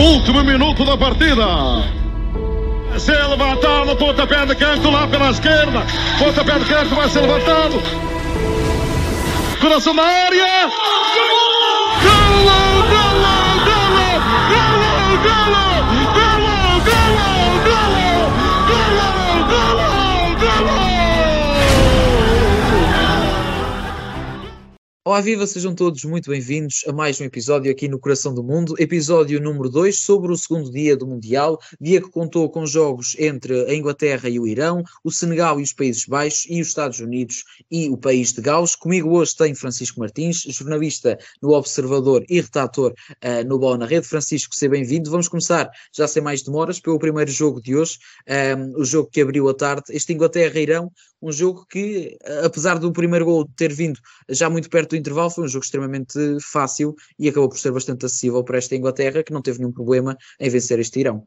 Último minuto da partida. Se levantado, pontapé de canto lá pela esquerda. Pontapé de canto vai ser levantado. Coração da área. Golo, golo, golo, Olá, viva, sejam todos muito bem-vindos a mais um episódio aqui no Coração do Mundo, episódio número 2 sobre o segundo dia do Mundial, dia que contou com jogos entre a Inglaterra e o Irão, o Senegal e os Países Baixos e os Estados Unidos e o país de Gales. Comigo hoje tem Francisco Martins, jornalista no Observador e redator uh, no Bola na Rede. Francisco, seja bem-vindo. Vamos começar, já sem mais demoras, pelo primeiro jogo de hoje, um, o jogo que abriu a tarde, este Inglaterra-Irão, um jogo que, apesar do primeiro gol ter vindo já muito perto do intervalo, foi um jogo extremamente fácil e acabou por ser bastante acessível para esta Inglaterra, que não teve nenhum problema em vencer este Irão.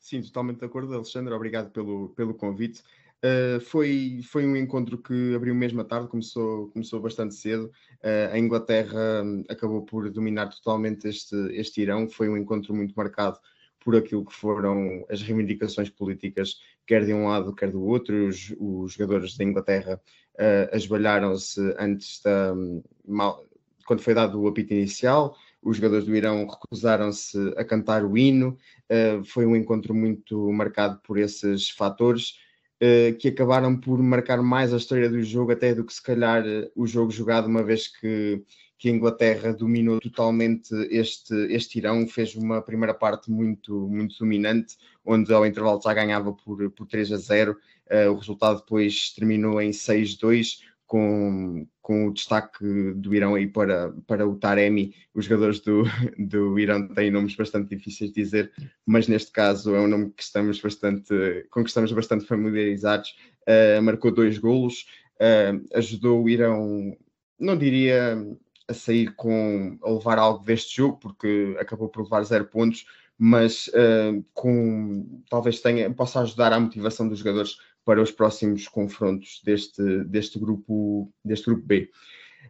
Sim, totalmente de acordo, Alexandre. Obrigado pelo, pelo convite. Uh, foi, foi um encontro que abriu mesmo à tarde, começou, começou bastante cedo. Uh, a Inglaterra um, acabou por dominar totalmente este, este Irão. Foi um encontro muito marcado por aquilo que foram as reivindicações políticas, quer de um lado, quer do outro. Os, os jogadores da Inglaterra uh, esbalharam-se antes da. Mal, quando foi dado o apito inicial, os jogadores do Irão recusaram-se a cantar o hino. Uh, foi um encontro muito marcado por esses fatores. Uh, que acabaram por marcar mais a história do jogo até do que se calhar o jogo jogado, uma vez que que a Inglaterra dominou totalmente este, este Irão, fez uma primeira parte muito, muito dominante, onde ao intervalo já ganhava por, por 3 a 0. Uh, eh, o resultado depois terminou em 6-2, com, com o destaque do Irão aí para, para o Taremi. Os jogadores do, do Irão têm nomes bastante difíceis de dizer, mas neste caso é um nome que estamos bastante, com que estamos bastante familiarizados. Uh, marcou dois golos, uh, ajudou o Irão, não diria a sair com a levar algo deste jogo, porque acabou por levar zero pontos, mas uh, com talvez tenha, possa ajudar à motivação dos jogadores para os próximos confrontos deste, deste, grupo, deste grupo B.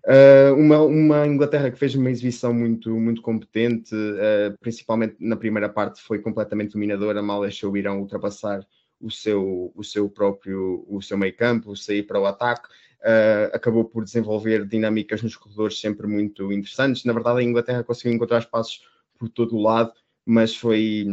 Uh, uma, uma, Inglaterra que fez uma exibição muito, muito competente, uh, principalmente na primeira parte, foi completamente dominadora, mal deixou o Irão ultrapassar o seu, o seu próprio o seu meio campo, sair para o ataque uh, acabou por desenvolver dinâmicas nos corredores sempre muito interessantes. Na verdade, a Inglaterra conseguiu encontrar espaços por todo o lado, mas foi,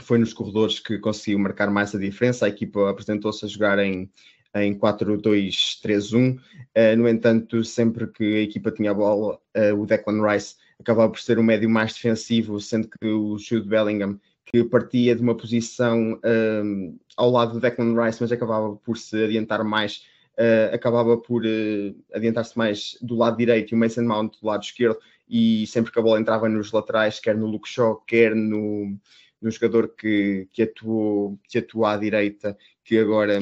foi nos corredores que conseguiu marcar mais a diferença. A equipa apresentou-se a jogar em, em 4-2-3-1. Uh, ah, no entanto, sempre que a equipa tinha a bola, uh, o Declan Rice acabava por ser o médio mais defensivo, sendo que o Jude Bellingham, que partia de uma posição um, ao lado do Declan Rice, mas acabava por se adiantar mais uh, acabava por uh, adiantar-se mais do lado direito e o Mason Mount do lado esquerdo, e sempre que a bola entrava nos laterais, quer no Luke Shaw, quer no, no jogador que, que, atuou, que atuou à direita, que agora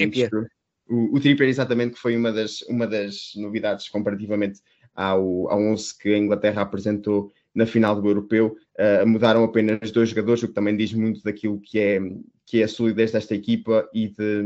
o, o Trippier exatamente que foi uma das, uma das novidades comparativamente ao, ao 11 que a Inglaterra apresentou na final do Europeu, uh, mudaram apenas dois jogadores, o que também diz muito daquilo que é, que é a solidez desta equipa e de,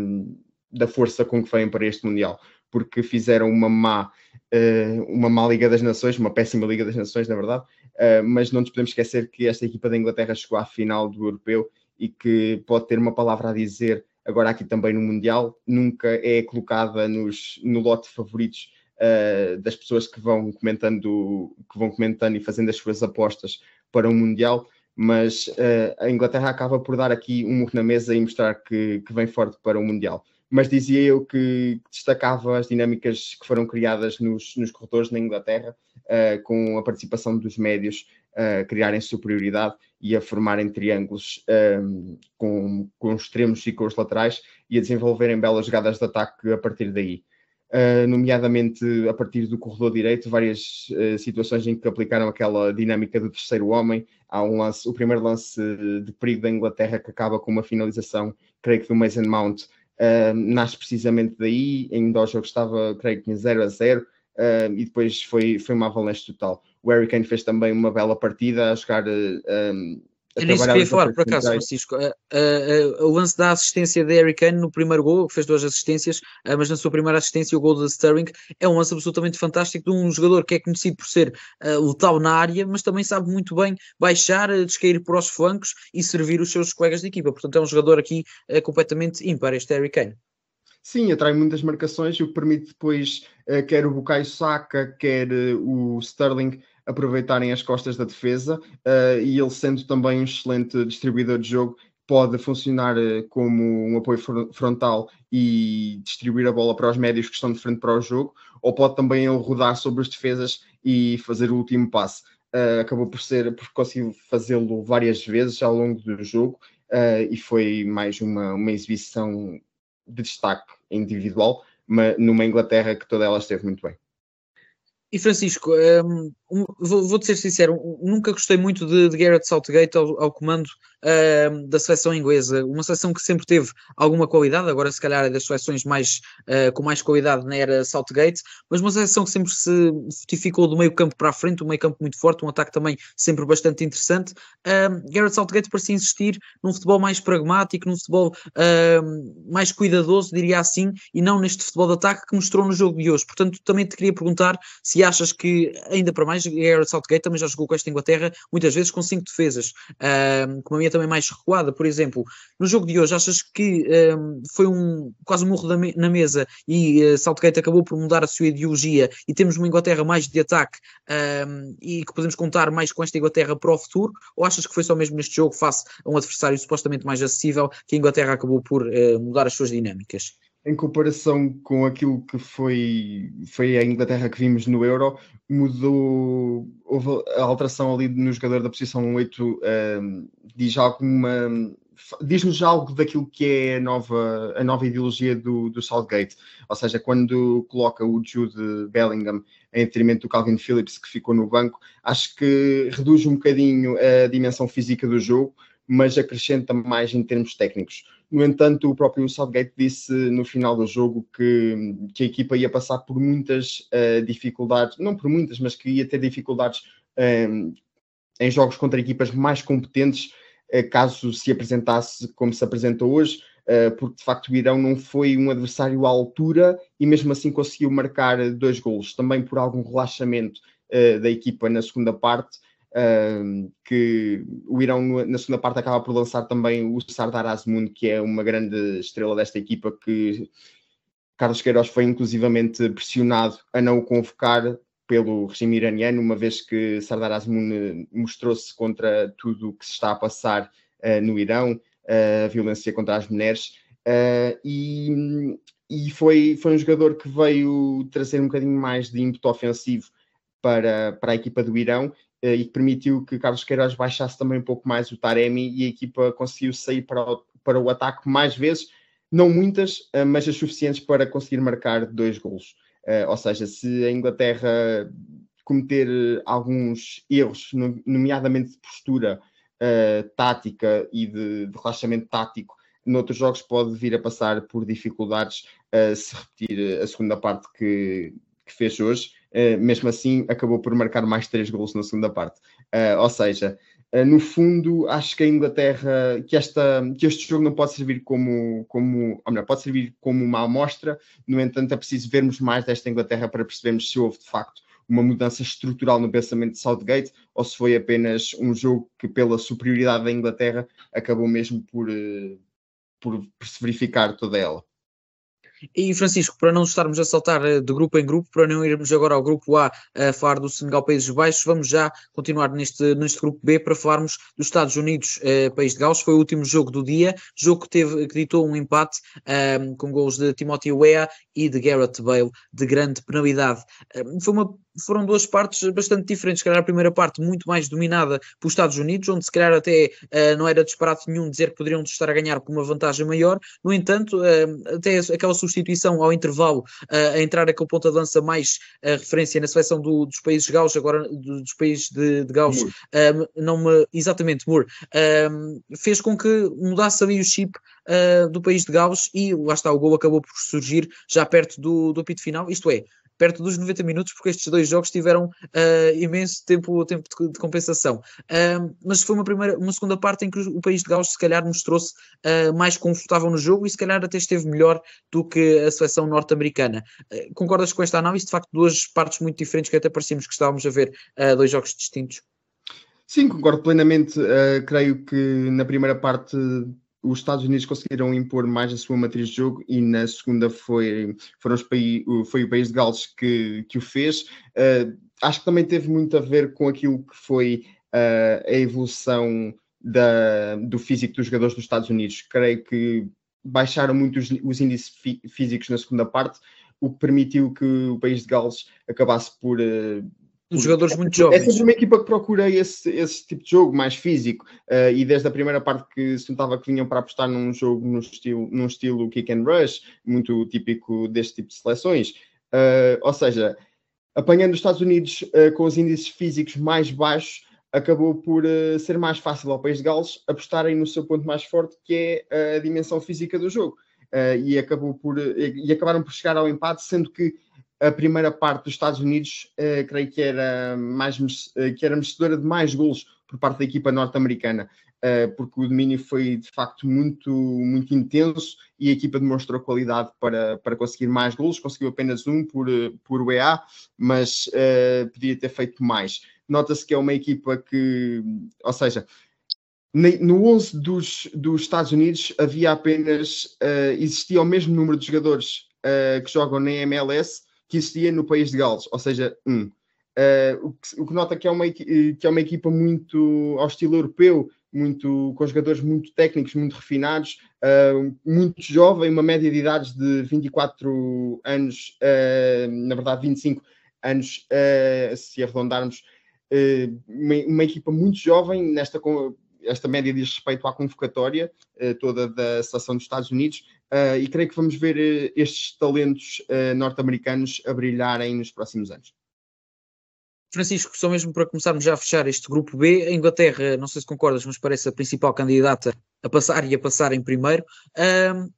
da força com que vêm para este Mundial, porque fizeram uma má, uh, uma má Liga das Nações, uma péssima Liga das Nações, na verdade, uh, mas não nos podemos esquecer que esta equipa da Inglaterra chegou à final do Europeu e que pode ter uma palavra a dizer agora aqui também no Mundial, nunca é colocada nos, no lote de favoritos uh, das pessoas que vão comentando que vão comentando e fazendo as suas apostas para o Mundial, mas uh, a Inglaterra acaba por dar aqui um murro na mesa e mostrar que, que vem forte para o Mundial mas dizia eu que destacava as dinâmicas que foram criadas nos, nos corredores na Inglaterra, uh, com a participação dos médios a uh, criarem superioridade e a formarem triângulos um, com, com os extremos e com os laterais e a desenvolverem belas jogadas de ataque a partir daí. Uh, nomeadamente a partir do corredor direito, várias uh, situações em que aplicaram aquela dinâmica do terceiro homem. Há um lance, o primeiro lance de perigo da Inglaterra que acaba com uma finalização, creio que do Mason Mount, Uh, nasce precisamente daí, ainda o jogo estava, creio que tinha 0 a 0, uh, e depois foi, foi uma avalanche total. O Harry Kane fez também uma bela partida a jogar um, é nisso que queria falar, por acaso, Francisco. O lance da assistência de Harry Kane no primeiro gol, que fez duas assistências, mas na sua primeira assistência, o gol de Sterling, é um lance absolutamente fantástico de um jogador que é conhecido por ser letal na área, mas também sabe muito bem baixar, descair por os flancos e servir os seus colegas de equipa. Portanto, é um jogador aqui completamente ímpar, este Harry Kane. Sim, atrai muitas marcações, o que permite depois, quer o Bukayo Saka, quer o Sterling, aproveitarem as costas da defesa uh, e ele sendo também um excelente distribuidor de jogo pode funcionar uh, como um apoio frontal e distribuir a bola para os médios que estão de frente para o jogo, ou pode também ele rodar sobre as defesas e fazer o último passe. Uh, acabou por ser, por conseguir fazê-lo várias vezes ao longo do jogo e foi mais uma, uma exibição de destaque individual, mas numa Inglaterra que toda ela esteve muito bem. E Francisco, um, um, vou, vou ser sincero, um, nunca gostei muito de, de Garrett ao, ao comando uh, da seleção inglesa, uma seleção que sempre teve alguma qualidade, agora se calhar é das seleções mais, uh, com mais qualidade na era Southgate, mas uma seleção que sempre se fortificou do meio campo para a frente, um meio campo muito forte, um ataque também sempre bastante interessante. Uh, Garrett Southgate parecia insistir num futebol mais pragmático, num futebol mais cuidadoso, diria assim, e não neste futebol de ataque que mostrou no jogo de hoje. Portanto, também te queria perguntar se achas que, ainda para mais, Garrett Southgate também já jogou com esta Inglaterra muitas vezes com cinco defesas, com uma linha também mais recuada. Por exemplo, no jogo de hoje, achas que um, foi um quase um morro me na mesa e uh, Southgate acabou por mudar a sua ideologia e temos uma Inglaterra mais de ataque um, e que podemos contar mais com esta Inglaterra para o futuro? Ou achas que foi só mesmo neste jogo, face a um adversário supostamente mais acessível, que a Inglaterra acabou por uh, mudar as suas dinâmicas? Em comparação com aquilo que foi, foi a Inglaterra que vimos no Euro, mudou, houve a alteração ali no jogador da posição 8, um, diz alguma, diz-nos algo daquilo que é a nova, a nova ideologia do, do Southgate, ou seja, quando coloca o Jude Bellingham em detrimento do Calvin Phillips que ficou no banco, acho que reduz um bocadinho a dimensão física do jogo, mas acrescenta mais em termos técnicos. No entanto, o próprio Southgate disse no final do jogo que, que a equipa ia passar por muitas uh, dificuldades, não por muitas, mas que ia ter dificuldades um, ehm, em jogos contra equipas mais competentes, uh, caso se apresentasse como se apresentou hoje, uh, porque de facto o Irão não foi um adversário à altura e mesmo assim conseguiu marcar dois golos, também por algum relaxamento da equipa na segunda parte que o Irão na segunda parte acaba por lançar também o Sardar Azmoun, que é uma grande estrela desta equipa que Carlos Queiroz foi inclusivamente pressionado a não o convocar pelo regime iraniano, uma vez que Sardar Azmoun mostrou-se contra tudo o que se está a passar uh, no Irão, uh, a violência contra as mulheres, uh, e, e foi, foi um jogador que veio trazer um bocadinho mais de ímpeto ofensivo para, para a equipa do Irão eh, e que permitiu que Carlos Queiroz baixasse também um pouco mais o Taremi e a equipa conseguiu sair para o, para o ataque mais vezes, não muitas, eh, mas as suficientes para conseguir marcar dois golos. Eh, ou seja, se a Inglaterra cometer alguns erros, nomeadamente de postura tática e de, de relaxamento tático, noutros jogos pode vir a passar por dificuldades se repetir a segunda parte que, que fez hoje. Uh, mesmo assim, acabou por marcar mais três gols na segunda parte. Uh, ou seja, uh, no fundo, acho que a Inglaterra, que, esta, que este jogo não pode servir como, como, ou melhor, pode servir como uma amostra, no entanto, é preciso vermos mais desta Inglaterra para percebermos se houve de facto uma mudança estrutural no pensamento de Southgate ou se foi apenas um jogo que, pela superioridade da Inglaterra, acabou mesmo por, por se verificar toda ela. E Francisco, para não estarmos a saltar eh, de grupo em grupo, para não irmos agora ao grupo A a falar do Senegal Países Baixos, vamos já continuar neste, neste grupo B para falarmos dos Estados Unidos eh, País de Gales. Foi o último jogo do dia, jogo que, teve, que ditou um empate um, ehm, com gols de Timothy Weah e de Garrett Bale de grande penalidade. Um, ehm, foi uma foram duas partes bastante diferentes. Se calhar a primeira parte muito mais dominada pelos Estados Unidos, onde se calhar até uh, não era disparate nenhum dizer que poderiam estar a ganhar com uma vantagem maior. No entanto, uh, até aquela substituição ao intervalo, uh, a entrar aquele ponta de lança mais referência na seleção do, dos países gaus, agora do, dos países de, de gaus, não me, exatamente, Moore, fez com que mudasse ali o chip do país de Gales e lá está, o gol acabou por surgir já perto do, do apito final, isto é, perto dos 90 minutos, porque estes dois jogos tiveram uh, imenso tempo, tempo de, de compensação. Uh, mas foi uma, primeira, uma segunda parte em que o país de Gales se calhar mostrou-se uh, mais confortável no jogo e se calhar até esteve melhor do que a seleção norte-americana. concordas com esta análise? De facto, duas partes muito diferentes que até parecíamos que estávamos a ver dois jogos distintos. Sim, concordo plenamente. Uh, creio que na primeira parte os Estados Unidos conseguiram impor mais a sua matriz de jogo e na segunda foi, foram os paí foi o país de Gales que, que o fez. Uh, acho que também teve muito a ver com aquilo que foi uh, a evolução da, do físico dos jogadores dos Estados Unidos. Creio que baixaram muito os, os índices fí físicos na segunda parte, o que permitiu que o país de Gales acabasse por, uh, os jogadores muito jovens. É sempre uma equipa que procurei esse, esse tipo de jogo mais físico uh, e desde a primeira parte que se notava que vinham para apostar num jogo no estilo, num estilo kick and rush, muito típico deste tipo de seleções. Uh, ou seja, apanhando os Estados Unidos uh, com os índices físicos mais baixos, acabou por ser mais fácil ao país de Gales apostarem no seu ponto mais forte, que é a dimensão física do jogo. e, acabou por, e acabaram por chegar ao empate, sendo que a primeira parte dos Estados Unidos, uh, creio que era, mais, uh, que era merecedora de mais golos por parte da equipa norte-americana, uh, porque o domínio foi de facto muito, muito intenso e a equipa demonstrou qualidade para, para conseguir mais golos, conseguiu apenas um por, por UEA, mas podia ter feito mais. Nota-se que é uma equipa que, ou seja, no 11 dos, dos Estados Unidos havia apenas, existia o mesmo número de jogadores que jogam na MLS, que existia no país de Gales, ou seja, um. Uh, o, que, o, que, nota que é, uma, que é uma equipa muito ao estilo europeu, muito, com jogadores muito técnicos, muito refinados, uh, muito jovem, uma média de idades de 24 anos, uh, na verdade 25 anos, se arredondarmos, uma, uma, equipa muito jovem nesta esta média diz respeito à convocatória toda da seleção dos Estados Unidos, Uh, e creio que vamos ver uh, estes talentos uh, norte-americanos a brilharem nos próximos anos. Francisco, só mesmo para começarmos já a fechar este grupo B, a Inglaterra, não sei se concordas, mas parece a principal candidata a passar e a passar em primeiro.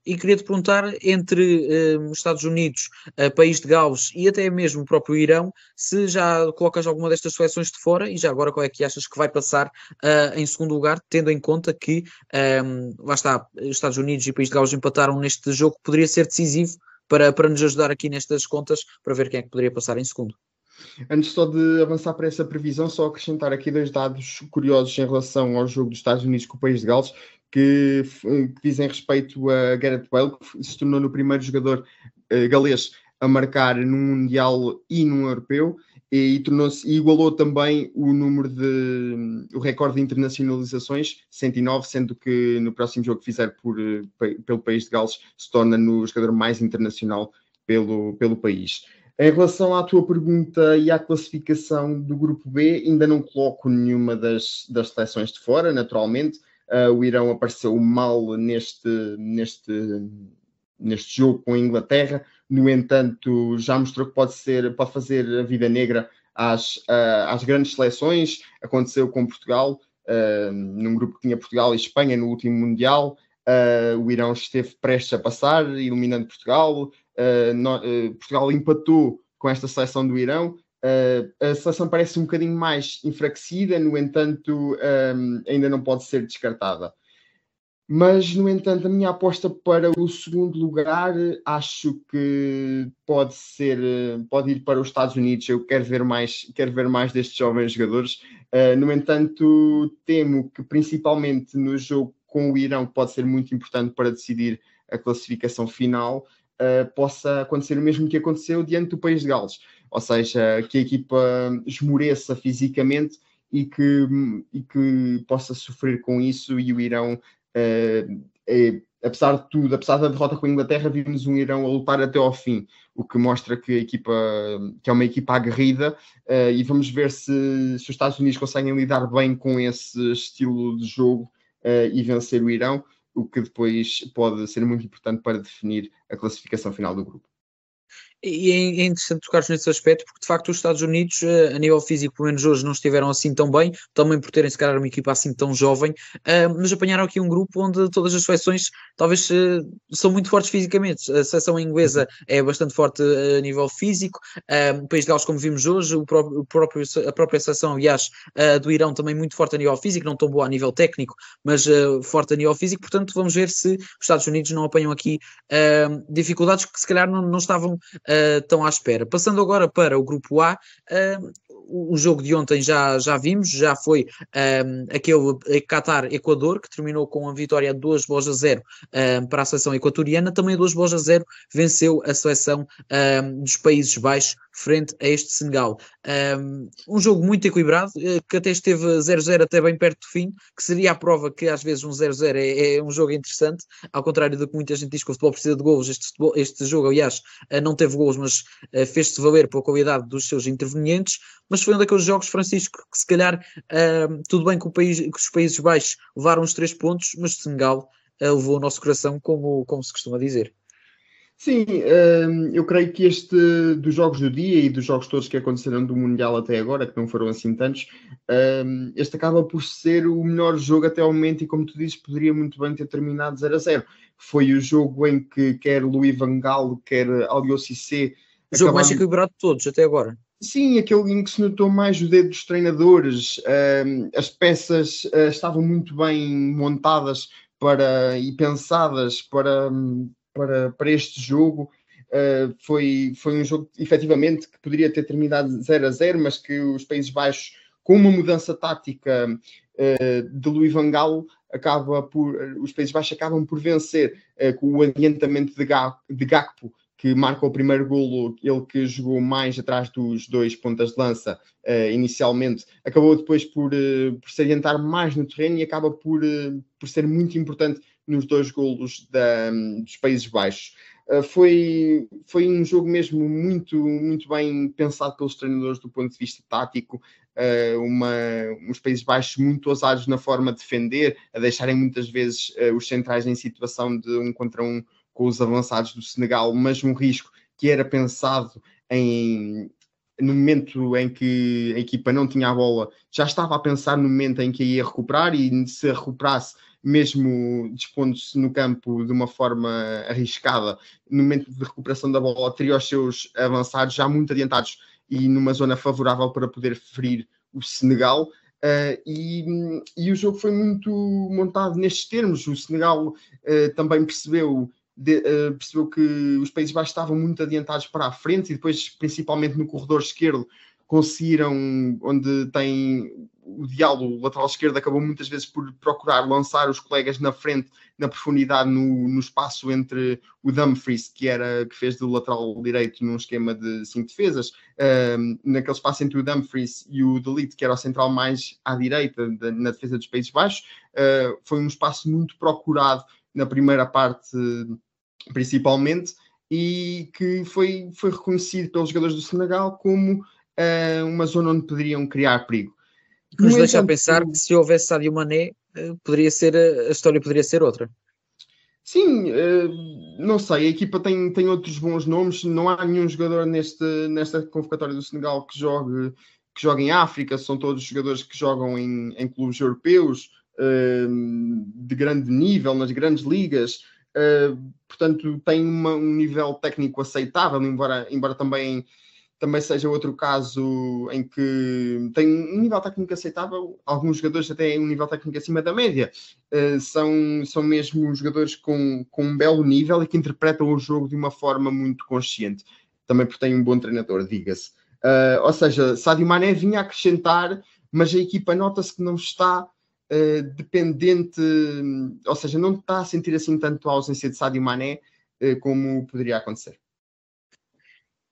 E queria-te perguntar, entre os Estados Unidos, uh, País de Gales e até mesmo o próprio Irão, se já colocas alguma destas seleções de fora e já agora qual é que achas que vai passar uh, em segundo lugar, tendo em conta que, um, lá está, Estados Unidos e País de Gales empataram neste jogo, poderia ser decisivo para, para nos ajudar aqui nestas contas, para ver quem é que poderia passar em segundo. Antes só de avançar para essa previsão, só acrescentar aqui dois dados curiosos em relação ao jogo dos Estados Unidos com o país de Gales, que, que dizem respeito a Gareth Bale, que se tornou no primeiro jogador uh, galês a marcar num Mundial e num Europeu, e, e tornou-se igualou também o número de o recorde de internacionalizações, 109, sendo que no próximo jogo que fizer por, eh, pelo país de Gales se torna no jogador mais internacional pelo, pelo país. Em relação à tua pergunta e à classificação do grupo B, ainda não coloco nenhuma das, das seleções de fora, naturalmente. Uh, o Irão apareceu mal neste, neste, neste jogo com a Inglaterra, no entanto, já mostrou que pode, ser, pode fazer a vida negra às, uh, às grandes seleções. Aconteceu com Portugal, uh, num grupo que tinha Portugal e Espanha no último Mundial. o Irão esteve prestes a passar, iluminando Portugal. Uh, no, uh, Portugal empatou com esta seleção do Irão. Uh, a seleção parece um bocadinho mais enfraquecida, no entanto, um, ainda não pode ser descartada. Mas, no entanto, a minha aposta para o segundo lugar acho que pode ser, pode ir para os Estados Unidos. Eu quero ver mais, quero ver mais destes jovens jogadores. Uh, no entanto, temo que principalmente no jogo com o Irão pode ser muito importante para decidir a classificação final uh, possa acontecer o mesmo que aconteceu diante do país de Gales, ou seja, que a equipa esmoreça fisicamente e que, e que possa sofrer com isso e o Irão, uh, é, apesar de tudo, apesar da derrota com a Inglaterra, vimos um Irão a lutar até ao fim, o que mostra que a equipa que é uma equipa aguerrida uh, e vamos ver se, se os Estados Unidos conseguem lidar bem com esse estilo de jogo uh, e vencer o Irão o que depois pode ser muito importante para definir a classificação final do grupo. E é, interessante tocar nesse aspecto, porque de facto os Estados Unidos, eh, a nível físico, pelo menos hoje, não estiveram assim tão bem, também por terem se calhar uma equipa assim tão jovem, eh, mas apanharam aqui um grupo onde todas as seleções talvez eh, são muito fortes fisicamente. A seleção inglesa é bastante forte a nível físico, o País de Gales, como vimos hoje, o próprio, a própria seleção, aliás, do Irão também muito forte a nível físico, não tão boa a nível técnico, mas forte a nível físico, portanto vamos ver se os Estados Unidos não apanham aqui dificuldades que se calhar não, não estavam estão à espera. Passando agora para o grupo A, uh, o jogo de ontem já, já vimos, já foi um, aquele Qatar-Equador, que terminou com a vitória de 2 bolas a 0 um, para a seleção equatoriana, também 2 bolas a 0 venceu a seleção um, dos Países Baixos frente a este Senegal. Um, jogo muito equilibrado, eh, que até esteve 0-0 até bem perto do fim, que seria a prova que às vezes um 0-0 é, é, um jogo interessante, ao contrário do que muita gente diz que o futebol precisa de golos, este, futebol, este jogo, aliás, eh, não teve golos, mas uh, fez-se valer pela qualidade dos seus intervenientes, mas foi um daqueles jogos, Francisco, que se calhar uh, tudo bem que, país, que os Países Baixos levaram os três pontos, mas Senegal uh, levou o nosso coração, como, como se costuma dizer. Sim, eu creio que este dos jogos do dia e dos jogos todos que aconteceram do Mundial até agora, que não foram assim tantos, este acaba por ser o melhor jogo até ao momento e, como tu dizes, poderia muito bem ter terminado 0 a 0. Foi o jogo em que quer Louis Van Gaal, quer Alio Cissé... O jogo mais equilibrado de todos até agora. Sim, aquele em que se notou mais o dedo dos treinadores, uh, as peças uh, estavam muito bem montadas para, e pensadas para, para, para este jogo. Uh, foi, foi um jogo, efetivamente, que poderia ter terminado 0 a 0, mas que os Países Baixos, com uma mudança tática de Louis Van Gaal, acaba por, os Países Baixos acabam por vencer com o adiantamento de, de Gakpo que marca o primeiro golo, ele que jogou mais atrás dos dois pontas de lança uh, inicialmente, acabou depois por, uh, por se adiantar mais no terreno e acaba por, uh, por ser muito importante nos dois golos da, um, dos Países Baixos. foi, foi um jogo mesmo muito, muito bem pensado pelos treinadores do ponto de vista tático, uma, uns Países Baixos muito ousados na forma de defender, a deixarem muitas vezes os centrais em situação de um contra um com os avançados do Senegal, mas um risco que era pensado em, no momento em que a equipa não tinha a bola, já estava a pensar no momento em que ia recuperar e se recuperasse, mesmo dispondo-se no campo de uma forma arriscada, no momento de recuperação da bola, teria os seus avançados já muito adiantados e numa zona favorável para poder ferir o Senegal. Uh, e, e, o jogo foi muito montado nestes termos. O Senegal uh, também percebeu de, uh, percebeu que os Países Baixos estavam muito adiantados para a frente e depois, principalmente no corredor esquerdo, conseguiram, onde tem o diálogo, o lateral esquerdo acabou muitas vezes por procurar lançar os colegas na frente, na profundidade, no, no espaço entre o Dumfries, que era que fez do lateral direito num esquema de cinco defesas, uh, naquele espaço entre o Dumfries e o Delete, que era o central mais à direita na defesa dos Países Baixos, uh, foi um espaço muito procurado na primeira parte principalmente, e que foi, foi reconhecido pelos jogadores do Senegal como uh, uma zona onde poderiam criar perigo. Que nos deixa a pensar que se houvesse Sadio Mané, uh, poderia ser, a história poderia ser outra. Sim, não sei, a equipa tem, tem outros bons nomes, não há nenhum jogador neste, nesta convocatória do Senegal que jogue, que jogue em África, são todos jogadores que jogam em, em clubes europeus, de grande nível, nas grandes ligas, uh, portanto tem uma, um nível técnico aceitável, embora, embora também, também seja outro caso em que tem um nível técnico aceitável, alguns jogadores até têm um nível técnico acima da média, uh, são, são mesmo jogadores com, com um belo nível e que interpretam o jogo de uma forma muito consciente, também porque tem um bom treinador, diga-se. Uh, ou seja, Sadio Mané vinha acrescentar, mas a equipa nota-se que não está uh, dependente, ou seja, não está a sentir assim tanto a ausência de Sadio Mané uh, como poderia acontecer.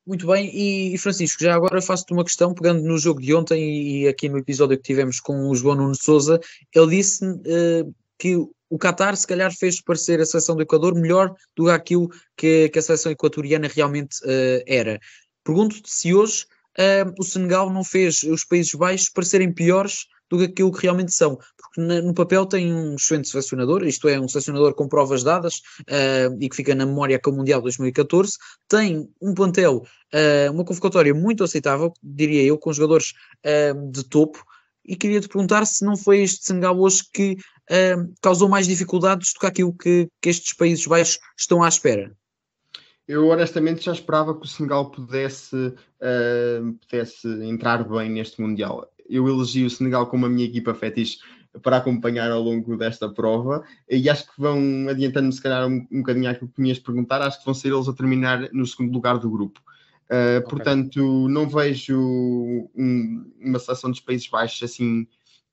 Muito bem, e, Francisco, já agora faço-te uma questão, pegando no jogo de ontem e aqui no episódio que tivemos com o João Nuno Souza, ele disse uh, que o Qatar se calhar fez parecer a seleção do Equador melhor do que aquilo que, que a seleção equatoriana realmente uh, era. Pergunto-te se hoje uh, o Senegal não fez os Países Baixos parecerem piores do que aquilo que realmente são, porque no papel tem um excelente selecionador, isto é, um selecionador com provas dadas uh, e que fica na memória com o Mundial 2014, tem um plantel, uh, uma convocatória muito aceitável, diria eu, com jogadores uh, de topo, e queria te perguntar se não foi este Senegal hoje que causou mais dificuldades do que aquilo que, que estes Países Baixos estão à espera. Eu honestamente já esperava que o Senegal pudesse, uh, pudesse entrar bem neste Mundial. Eu elegi o Senegal como a minha equipa fetiche para acompanhar ao longo desta prova e acho que vão, adiantando se calhar um, um bocadinho àquilo que me ias perguntar, acho que vão ser eles a terminar no segundo lugar do grupo. Uh, okay. Portanto, não vejo um, uma seleção dos Países Baixos assim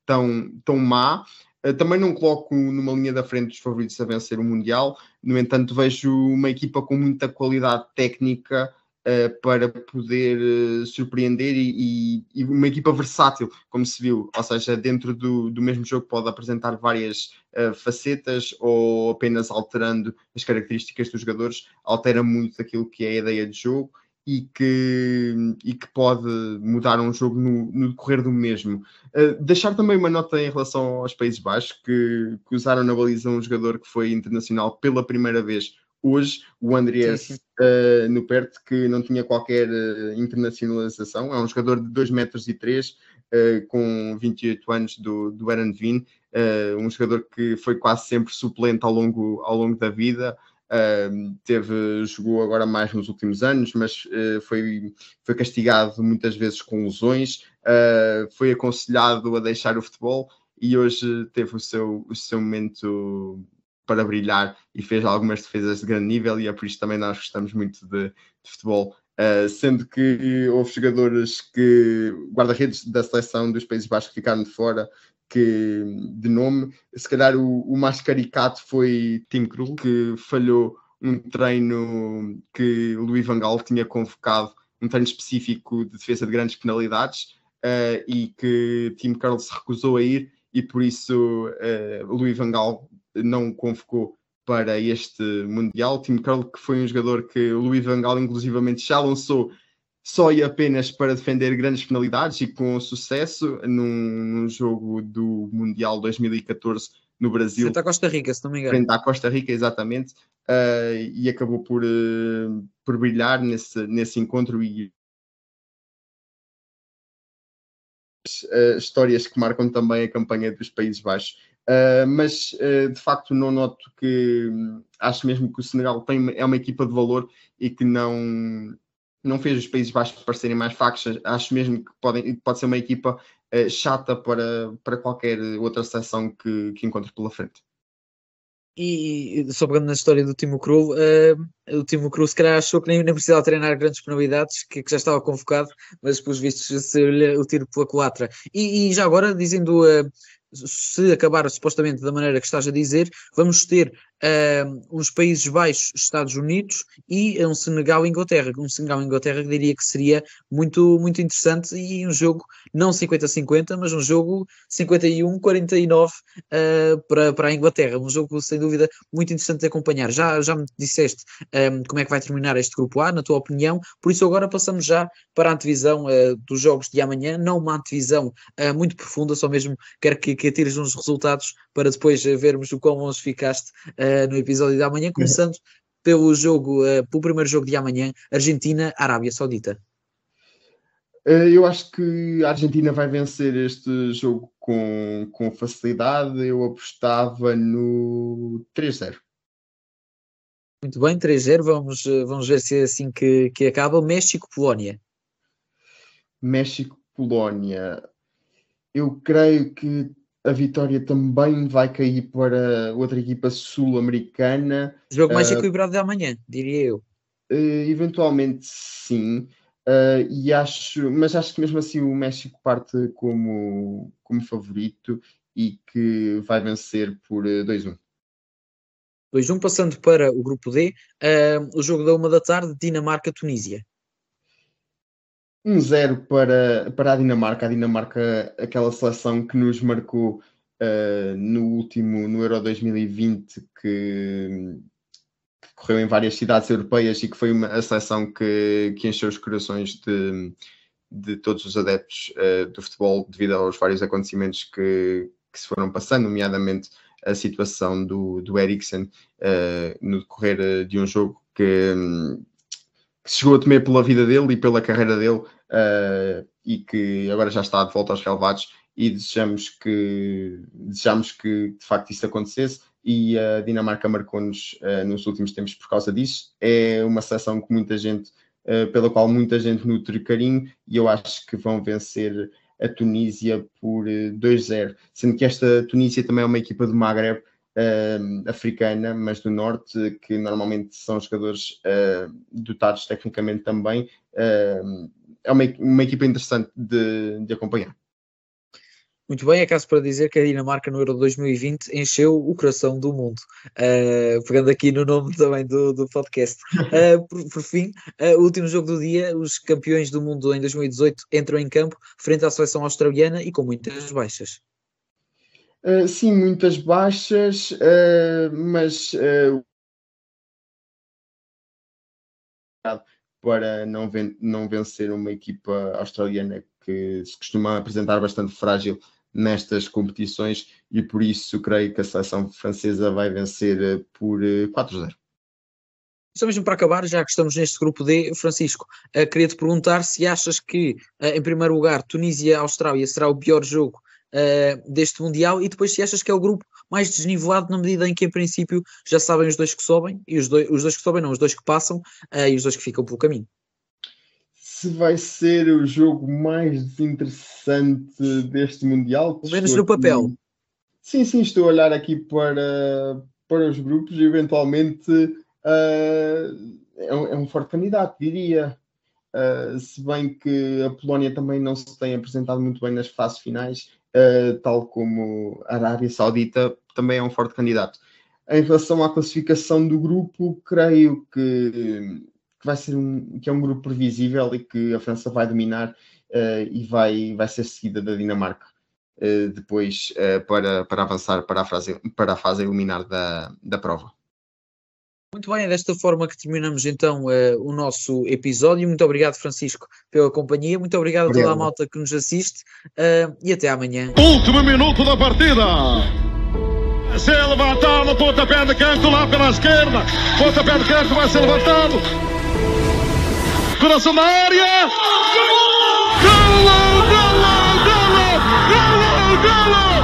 tão, tão má. Uh, também não coloco numa linha da frente os favoritos a vencer o Mundial, no entanto, vejo uma equipa com muita qualidade técnica uh, para poder uh, surpreender e, e, uma equipa versátil, como se viu, ou seja, dentro do, do mesmo jogo pode apresentar várias uh, facetas ou apenas alterando as características dos jogadores, altera muito aquilo que é a ideia de jogo e que, e que pode mudar um jogo no, no decorrer do mesmo. Uh, deixar também uma nota em relação aos Países Baixos, que, que, usaram na baliza um jogador que foi internacional pela primeira vez hoje, o Andrés uh, no perto, que não tinha qualquer uh, internacionalização, é um jogador de 2 metros e 3, uh, com 28 anos do, do Eranvin, um jogador que foi quase sempre suplente ao longo, ao longo da vida, Uh, teve, jogou agora mais nos últimos anos, mas uh, foi, foi castigado muitas vezes com lesões, uh, foi aconselhado a deixar o futebol e hoje teve o seu, o seu momento para brilhar e fez algumas defesas de grande nível e é por isso também nós gostamos muito de, de futebol. Uh, sendo que houve jogadores que, guarda-redes da seleção dos Países Baixos que ficaram de fora, que, de nome. Se calhar o, o mais caricato foi Tim Krul, que falhou um treino que o Luís Van Gaal tinha convocado, um treino específico de defesa de grandes penalidades, uh, e que Tim Curl se recusou a ir, e por isso uh, Luís Van Gaal não convocou para este Mundial. Tim Curl, que foi um jogador que o Luís Van Gaal, inclusivamente, já lançou só e apenas para defender grandes penalidades e com sucesso num, num jogo do Mundial 2014 no Brasil. Frente à Costa Rica, se não me engano. Frente à Costa Rica, exatamente. Uh, e acabou por, uh, por brilhar nesse, nesse encontro e uh, histórias que marcam também a campanha dos Países Baixos. Mas de facto não noto que acho mesmo que o Senegal tem, é uma equipa de valor e que não não fez os Países Baixos parecerem mais fracos. Acho mesmo que podem, pode ser uma equipa uh, chata para, para qualquer outra seleção que, que encontre pela frente. E, só pegando na história do Timo Krul, uh, o Timo Krul se calhar achou que nem, nem precisava treinar grandes penalidades, que, que já estava convocado, mas pelos vistos o tiro pela culatra. E, e, já agora, dizendo uh, se acabar supostamente da maneira que estás a dizer, vamos ter uh, uns Países Baixos, Estados Unidos e um Senegal e Inglaterra. Um Senegal e Inglaterra que diria que seria muito, muito interessante e um jogo não 50-50, mas um jogo 51-49 uh, para, para a Inglaterra. Um jogo sem dúvida muito interessante de acompanhar. Já, já me disseste um, como é que vai terminar este grupo A, na tua opinião, por isso agora passamos já para a antevisão uh, dos jogos de amanhã, não uma antevisão uh, muito profunda, só mesmo quero que, que atires uns resultados para depois vermos o quão longe ficaste uh, no episódio de amanhã, começando uhum. pelo jogo, uh, pelo primeiro jogo de amanhã, Argentina-Arábia Saudita. Uh, eu acho que a Argentina vai vencer este jogo com, com facilidade. Eu apostava no 3-0. Muito bem, 3-0. Vamos, vamos ver se é assim que, que acaba. México-Polónia. México-Polónia. Eu creio que a vitória também vai cair para outra equipa sul-americana. Jogo mais uh, equilibrado de amanhã, diria eu. Uh, eventualmente sim. Uh, e acho, mas acho que mesmo assim o México parte como, como favorito e que vai vencer por 2-1. 2-1, passando para o grupo D, o jogo da uma da tarde, Dinamarca-Tunísia. 1-0 para, para a Dinamarca. A Dinamarca, aquela seleção que nos marcou uh, no último, no Euro 2020, que, que, correu em várias cidades europeias e que foi uma, a seleção que, que encheu os corações de, de todos os adeptos uh, do futebol devido aos vários acontecimentos que, que, se foram passando, nomeadamente a situação do, do Eriksen uh, no decorrer de um jogo que, que, chegou a temer pela vida dele e pela carreira dele uh, e que agora já está de volta aos relevados e desejamos que, desejamos que de facto isso acontecesse e a Dinamarca marcou-nos nos últimos tempos por causa disso. É uma seleção que muita gente eh, pela qual muita gente nutre carinho, e eu acho que vão vencer a Tunísia por 2-0, eh, sendo que esta Tunísia também é uma equipa do Maghreb uh, africana, mas do norte, que normalmente são jogadores uh, dotados tecnicamente também. Uh, é uma, uma equipa interessante de, de acompanhar. Muito bem, é caso para dizer que a Dinamarca no Euro 2020 encheu o coração do mundo, uh, pegando aqui no nome também do, do podcast. Uh, por, por, fim, uh, o último jogo do dia, os campeões do mundo em 2018 entram em campo frente à seleção australiana e com muitas baixas. Sim, muitas baixas, mas para não, ven não vencer uma equipa australiana que se costuma apresentar bastante frágil nestas competições e por isso creio que a seleção francesa vai vencer por 4-0. Eh, Só mesmo para acabar, já que estamos neste grupo D, Francisco, uh, queria te perguntar se achas que, uh, em primeiro lugar, Tunísia-Austrália será o pior jogo uh, deste Mundial e depois se achas que é o grupo mais desnivelado na medida em que, em princípio, já sabem os dois que sobem e os dois, os dois que sobem, não, os dois que passam e os dois que ficam pelo caminho se vai ser o jogo mais desinteressante deste Mundial. Pelo menos no papel. Aqui... Sim, sim, estou a olhar aqui para, para os grupos e eventualmente uh, é, um, é, um, forte candidato, diria. Uh, se bem que a Polónia também não se tem apresentado muito bem nas fases finais, uh, tal como a Arábia Saudita também é um forte candidato. Em relação à classificação do grupo, creio que que vai ser um, que é um grupo previsível e que a França vai dominar uh, e vai, vai ser seguida da Dinamarca uh, depois para, para avançar para a, fase, para a fase eliminar da, da prova. Muito bem, é desta forma que terminamos então o nosso episódio. Muito obrigado, Francisco, pela companhia. Muito obrigado, obrigado. a toda a malta que nos assiste e até amanhã. Último minuto da partida. Se levantado, pontapé de canto lá pela esquerda. Pontapé de canto vai ser levantado. Coração na área! Golo! Golo! Golo! Golo! Golo!